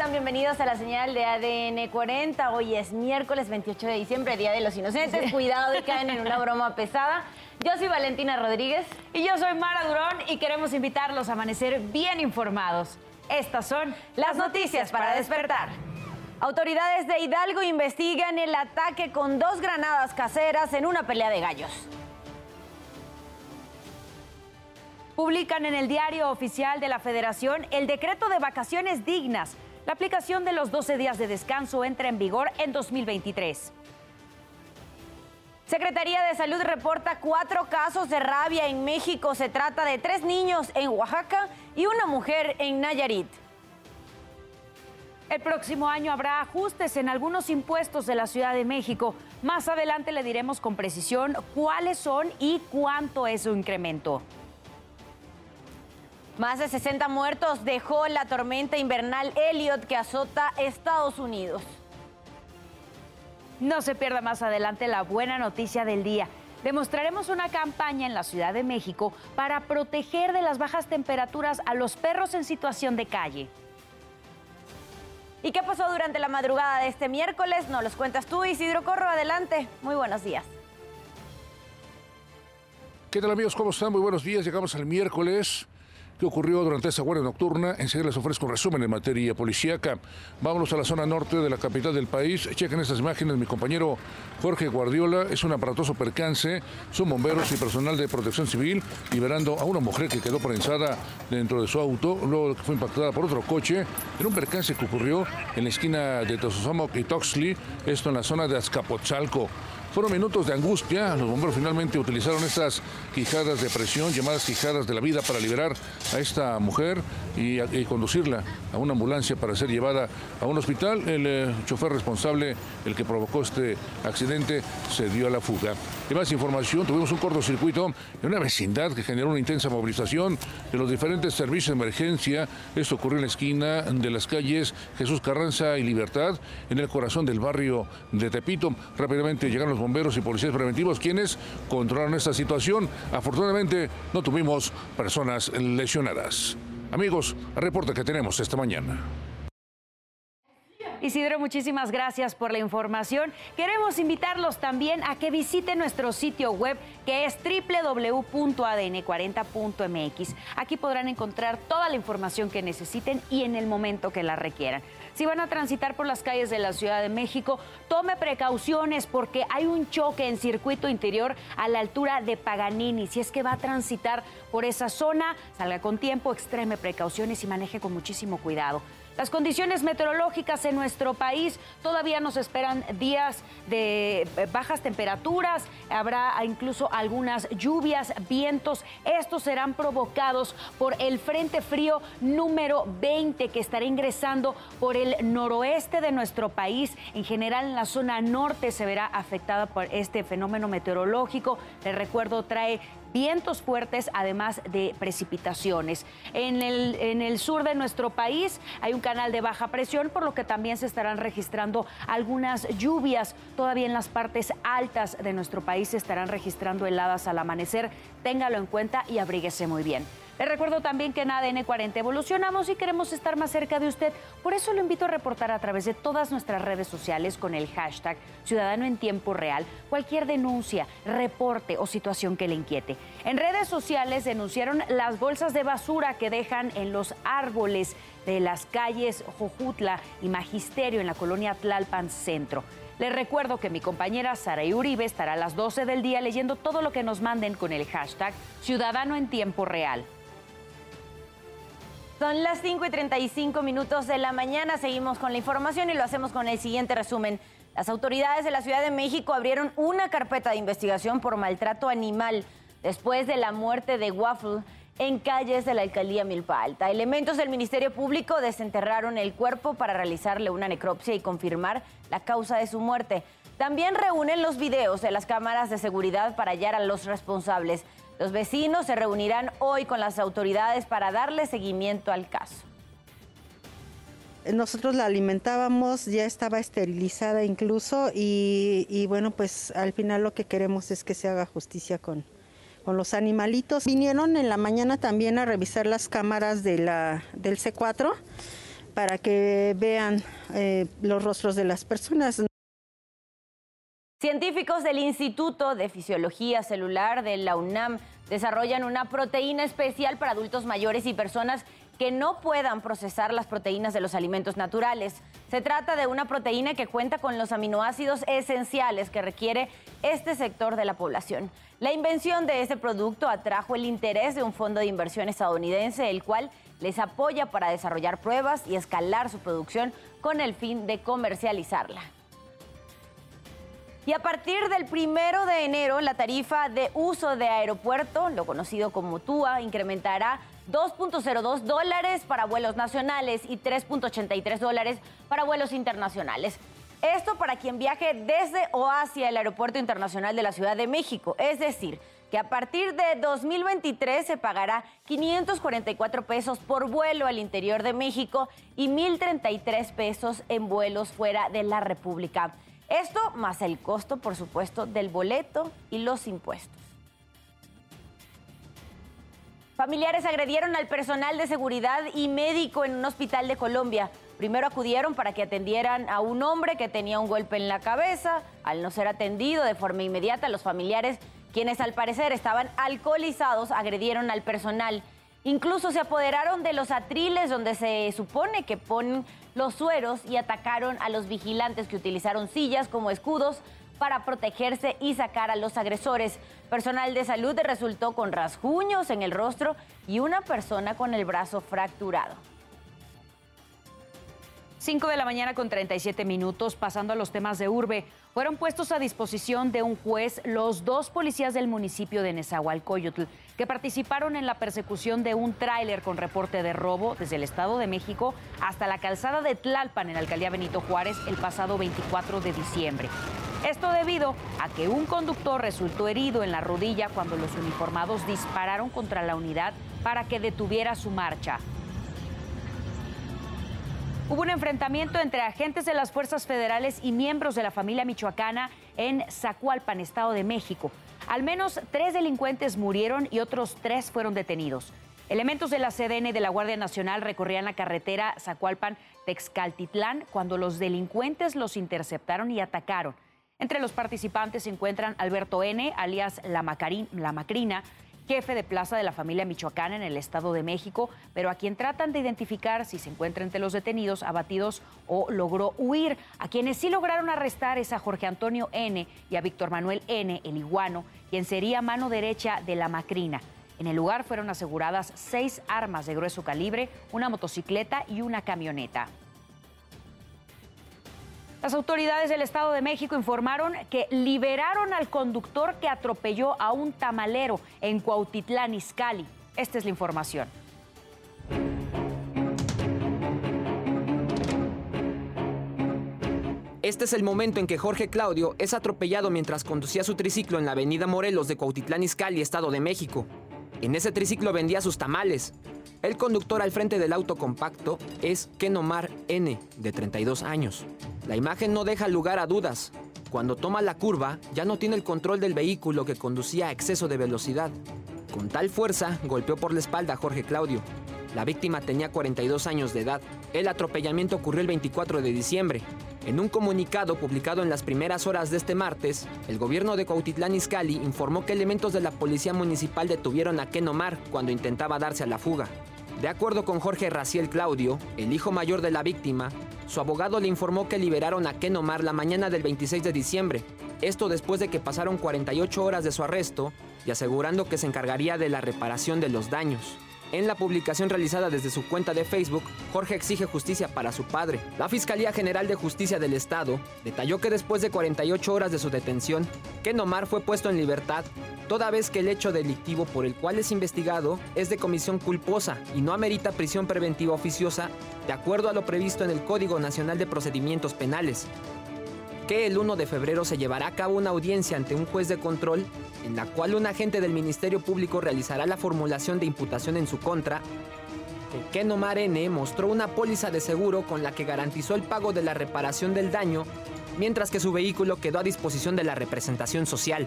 están? Bienvenidos a la señal de ADN 40. Hoy es miércoles 28 de diciembre, Día de los Inocentes. Cuidado de caen en una broma pesada. Yo soy Valentina Rodríguez. Y yo soy Mara Durón y queremos invitarlos a amanecer bien informados. Estas son las noticias para despertar. Autoridades de Hidalgo investigan el ataque con dos granadas caseras en una pelea de gallos. Publican en el diario oficial de la Federación el decreto de vacaciones dignas. La aplicación de los 12 días de descanso entra en vigor en 2023. Secretaría de Salud reporta cuatro casos de rabia en México. Se trata de tres niños en Oaxaca y una mujer en Nayarit. El próximo año habrá ajustes en algunos impuestos de la Ciudad de México. Más adelante le diremos con precisión cuáles son y cuánto es su incremento. Más de 60 muertos dejó la tormenta invernal Elliot que azota Estados Unidos. No se pierda más adelante la buena noticia del día. Demostraremos una campaña en la Ciudad de México para proteger de las bajas temperaturas a los perros en situación de calle. ¿Y qué pasó durante la madrugada de este miércoles? Nos los cuentas tú, Isidro Corro. Adelante. Muy buenos días. ¿Qué tal amigos? ¿Cómo están? Muy buenos días. Llegamos al miércoles. ¿Qué ocurrió durante esa guardia nocturna? Enseguida les ofrezco un resumen en materia policíaca. Vámonos a la zona norte de la capital del país. Chequen estas imágenes. Mi compañero Jorge Guardiola es un aparatoso percance. Son bomberos y personal de protección civil liberando a una mujer que quedó prensada dentro de su auto, luego que fue impactada por otro coche en un percance que ocurrió en la esquina de Tososomoc y Toxley, esto en la zona de Azcapotzalco. Fueron minutos de angustia. Los bomberos finalmente utilizaron estas quijadas de presión, llamadas quijadas de la vida, para liberar a esta mujer y, conducirla a una ambulancia para ser llevada a un hospital. El eh, chofer responsable, el que provocó este accidente, se dio a la fuga. Y más información, tuvimos un cortocircuito en una vecindad que generó una intensa movilización de los diferentes servicios de emergencia. Esto ocurrió en la esquina de las calles Jesús Carranza y Libertad, en el corazón del barrio de Tepito. Rápidamente llegaron los bomberos y policías preventivos quienes controlaron esta situación. Afortunadamente no tuvimos personas lesionadas. Amigos, reporte que tenemos esta mañana. Isidro, muchísimas gracias por la información. Queremos invitarlos también a que visiten nuestro sitio web que es www.adn40.mx. Aquí podrán encontrar toda la información que necesiten y en el momento que la requieran. Si van a transitar por las calles de la Ciudad de México, tome precauciones porque hay un choque en circuito interior a la altura de Paganini. Si es que va a transitar por esa zona, salga con tiempo, extreme precauciones y maneje con muchísimo cuidado. Las condiciones meteorológicas en nuestro país todavía nos esperan días de eh, bajas temperaturas, habrá incluso algunas lluvias, vientos. Estos serán provocados por el Frente Frío número 20 que estará ingresando por el noroeste de nuestro país. En general, en la zona norte se verá afectada por este fenómeno meteorológico. Les recuerdo, trae vientos fuertes, además de precipitaciones. En el, en el sur de nuestro país hay un canal de baja presión, por lo que también se estarán registrando algunas lluvias. Todavía en las partes altas de nuestro país se estarán registrando heladas al amanecer. Téngalo en cuenta y abríguese muy bien. Les recuerdo también que en ADN 40 evolucionamos y queremos estar más cerca de usted. Por eso lo invito a reportar a través de todas nuestras redes sociales con el hashtag Ciudadano en Tiempo Real cualquier denuncia, reporte o situación que le inquiete. En redes sociales denunciaron las bolsas de basura que dejan en los árboles de las calles Jojutla y Magisterio en la colonia Tlalpan Centro. Les recuerdo que mi compañera Sara Uribe estará a las 12 del día leyendo todo lo que nos manden con el hashtag Ciudadano en Tiempo Real. Son las 5 y 35 minutos de la mañana. Seguimos con la información y lo hacemos con el siguiente resumen. Las autoridades de la Ciudad de México abrieron una carpeta de investigación por maltrato animal después de la muerte de Waffle en calles de la alcaldía Milpa Alta. Elementos del Ministerio Público desenterraron el cuerpo para realizarle una necropsia y confirmar la causa de su muerte. También reúnen los videos de las cámaras de seguridad para hallar a los responsables. Los vecinos se reunirán hoy con las autoridades para darle seguimiento al caso. Nosotros la alimentábamos, ya estaba esterilizada incluso y, bueno, pues al final lo que queremos es que se haga justicia con, con los animalitos. Vinieron en la mañana también a revisar las cámaras de la, del C4 para que vean eh, los rostros de las personas. Científicos del Instituto de Fisiología Celular de la UNAM desarrollan una proteína especial para adultos mayores y personas que no puedan procesar las proteínas de los alimentos naturales. Se trata de una proteína que cuenta con los aminoácidos esenciales que requiere este sector de la población. La invención de este producto atrajo el interés de un fondo de inversión estadounidense, el cual les apoya para desarrollar pruebas y escalar su producción con el fin de comercializarla. Y a partir del primero de enero, la tarifa de uso de aeropuerto, lo conocido como TUA, incrementará 2.02 dólares para vuelos nacionales y 3.83 dólares para vuelos internacionales. Esto para quien viaje desde o hacia el Aeropuerto Internacional de la Ciudad de México. Es decir, que a partir de 2023 se pagará 544 pesos por vuelo al interior de México y 1.033 pesos en vuelos fuera de la República. Esto más el costo, por supuesto, del boleto y los impuestos. Familiares agredieron al personal de seguridad y médico en un hospital de Colombia. Primero acudieron para que atendieran a un hombre que tenía un golpe en la cabeza. Al no ser atendido de forma inmediata, los familiares, quienes al parecer estaban alcoholizados, agredieron al personal. Incluso se apoderaron de los atriles donde se supone que ponen los sueros y atacaron a los vigilantes que utilizaron sillas como escudos para protegerse y sacar a los agresores. Personal de salud resultó con rasguños en el rostro y una persona con el brazo fracturado. 5 de la mañana con 37 minutos, pasando a los temas de urbe. Fueron puestos a disposición de un juez los dos policías del municipio de Nezahualcóyotl que participaron en la persecución de un tráiler con reporte de robo desde el Estado de México hasta la calzada de Tlalpan en la alcaldía Benito Juárez el pasado 24 de diciembre. Esto debido a que un conductor resultó herido en la rodilla cuando los uniformados dispararon contra la unidad para que detuviera su marcha. Hubo un enfrentamiento entre agentes de las fuerzas federales y miembros de la familia michoacana en Zacualpan, Estado de México. Al menos tres delincuentes murieron y otros tres fueron detenidos. Elementos de la CDN de la Guardia Nacional recorrían la carretera Zacualpan-Texcaltitlán cuando los delincuentes los interceptaron y atacaron. Entre los participantes se encuentran Alberto N., alias La, la Macrina, jefe de plaza de la familia michoacana en el Estado de México, pero a quien tratan de identificar si se encuentra entre los detenidos, abatidos o logró huir. A quienes sí lograron arrestar es a Jorge Antonio N. y a Víctor Manuel N., el iguano, quien sería mano derecha de la macrina. En el lugar fueron aseguradas seis armas de grueso calibre, una motocicleta y una camioneta. Las autoridades del Estado de México informaron que liberaron al conductor que atropelló a un tamalero en Cuautitlán, Izcalli. Esta es la información. Este es el momento en que Jorge Claudio es atropellado mientras conducía su triciclo en la avenida Morelos de Cuautitlán Izcalli, Estado de México. En ese triciclo vendía sus tamales. El conductor al frente del auto compacto es Kenomar N, de 32 años. La imagen no deja lugar a dudas. Cuando toma la curva, ya no tiene el control del vehículo que conducía a exceso de velocidad. Con tal fuerza, golpeó por la espalda a Jorge Claudio. La víctima tenía 42 años de edad. El atropellamiento ocurrió el 24 de diciembre. En un comunicado publicado en las primeras horas de este martes, el gobierno de Cuautitlán Izcalli informó que elementos de la policía municipal detuvieron a Ken Omar cuando intentaba darse a la fuga. De acuerdo con Jorge Raciel Claudio, el hijo mayor de la víctima, su abogado le informó que liberaron a Ken Omar la mañana del 26 de diciembre, esto después de que pasaron 48 horas de su arresto y asegurando que se encargaría de la reparación de los daños. En la publicación realizada desde su cuenta de Facebook, Jorge exige justicia para su padre. La Fiscalía General de Justicia del Estado detalló que después de 48 horas de su detención, Ken Omar fue puesto en libertad, toda vez que el hecho delictivo por el cual es investigado es de comisión culposa y no amerita prisión preventiva oficiosa, de acuerdo a lo previsto en el Código Nacional de Procedimientos Penales que el 1 de febrero se llevará a cabo una audiencia ante un juez de control en la cual un agente del Ministerio Público realizará la formulación de imputación en su contra. Ken Omar N. mostró una póliza de seguro con la que garantizó el pago de la reparación del daño, mientras que su vehículo quedó a disposición de la representación social.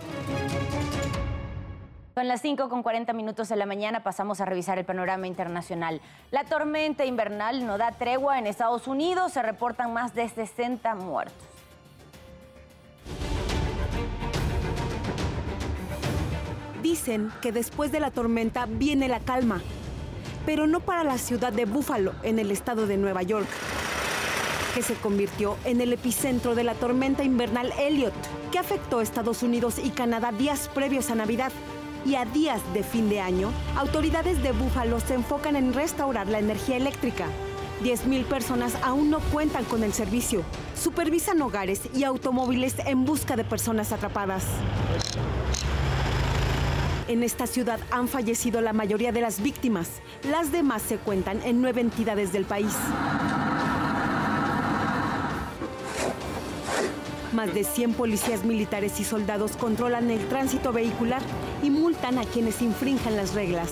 Son las 5 con 40 minutos de la mañana, pasamos a revisar el panorama internacional. La tormenta invernal no da tregua en Estados Unidos, se reportan más de 60 muertos. Dicen que después de la tormenta viene la calma, pero no para la ciudad de Buffalo, en el estado de Nueva York, que se convirtió en el epicentro de la tormenta invernal Elliot, que afectó a Estados Unidos y Canadá días previos a Navidad y a días de fin de año, autoridades de Búfalo se enfocan en restaurar la energía eléctrica. 10.000 personas aún no cuentan con el servicio. Supervisan hogares y automóviles en busca de personas atrapadas. En esta ciudad han fallecido la mayoría de las víctimas. Las demás se cuentan en nueve entidades del país. Más de 100 policías militares y soldados controlan el tránsito vehicular y multan a quienes infrinjan las reglas.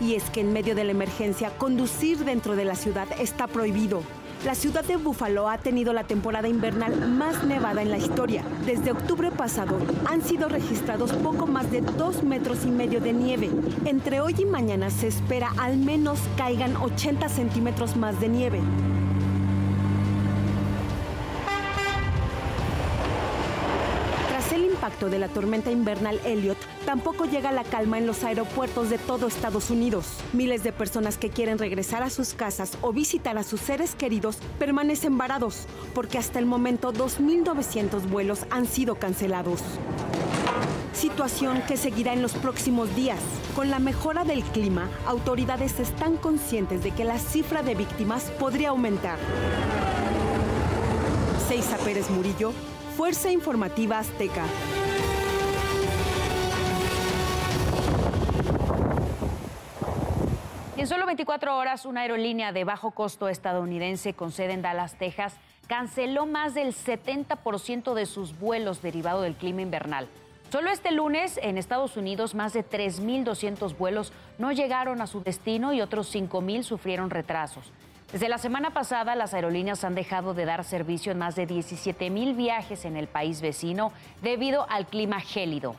Y es que en medio de la emergencia, conducir dentro de la ciudad está prohibido. La ciudad de Búfalo ha tenido la temporada invernal más nevada en la historia. Desde octubre pasado han sido registrados poco más de dos metros y medio de nieve. Entre hoy y mañana se espera al menos caigan 80 centímetros más de nieve. Impacto de la tormenta invernal Elliot, tampoco llega la calma en los aeropuertos de todo Estados Unidos. Miles de personas que quieren regresar a sus casas o visitar a sus seres queridos permanecen varados, porque hasta el momento 2.900 vuelos han sido cancelados. Situación que seguirá en los próximos días. Con la mejora del clima, autoridades están conscientes de que la cifra de víctimas podría aumentar. Seiza Pérez Murillo, Fuerza Informativa Azteca. Solo 24 horas, una aerolínea de bajo costo estadounidense con sede en Dallas, Texas, canceló más del 70% de sus vuelos derivado del clima invernal. Solo este lunes, en Estados Unidos, más de 3.200 vuelos no llegaron a su destino y otros 5.000 sufrieron retrasos. Desde la semana pasada, las aerolíneas han dejado de dar servicio en más de 17 mil viajes en el país vecino debido al clima gélido.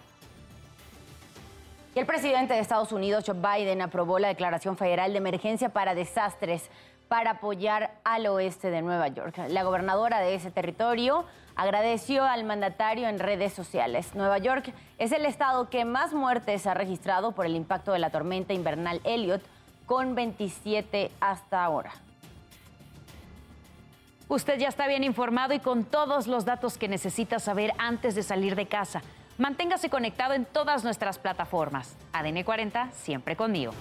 Y el presidente de Estados Unidos, Joe Biden, aprobó la declaración federal de emergencia para desastres para apoyar al oeste de Nueva York. La gobernadora de ese territorio agradeció al mandatario en redes sociales. Nueva York es el estado que más muertes ha registrado por el impacto de la tormenta invernal Elliot, con 27 hasta ahora. Usted ya está bien informado y con todos los datos que necesita saber antes de salir de casa. Manténgase conectado en todas nuestras plataformas. ADN 40, siempre conmigo.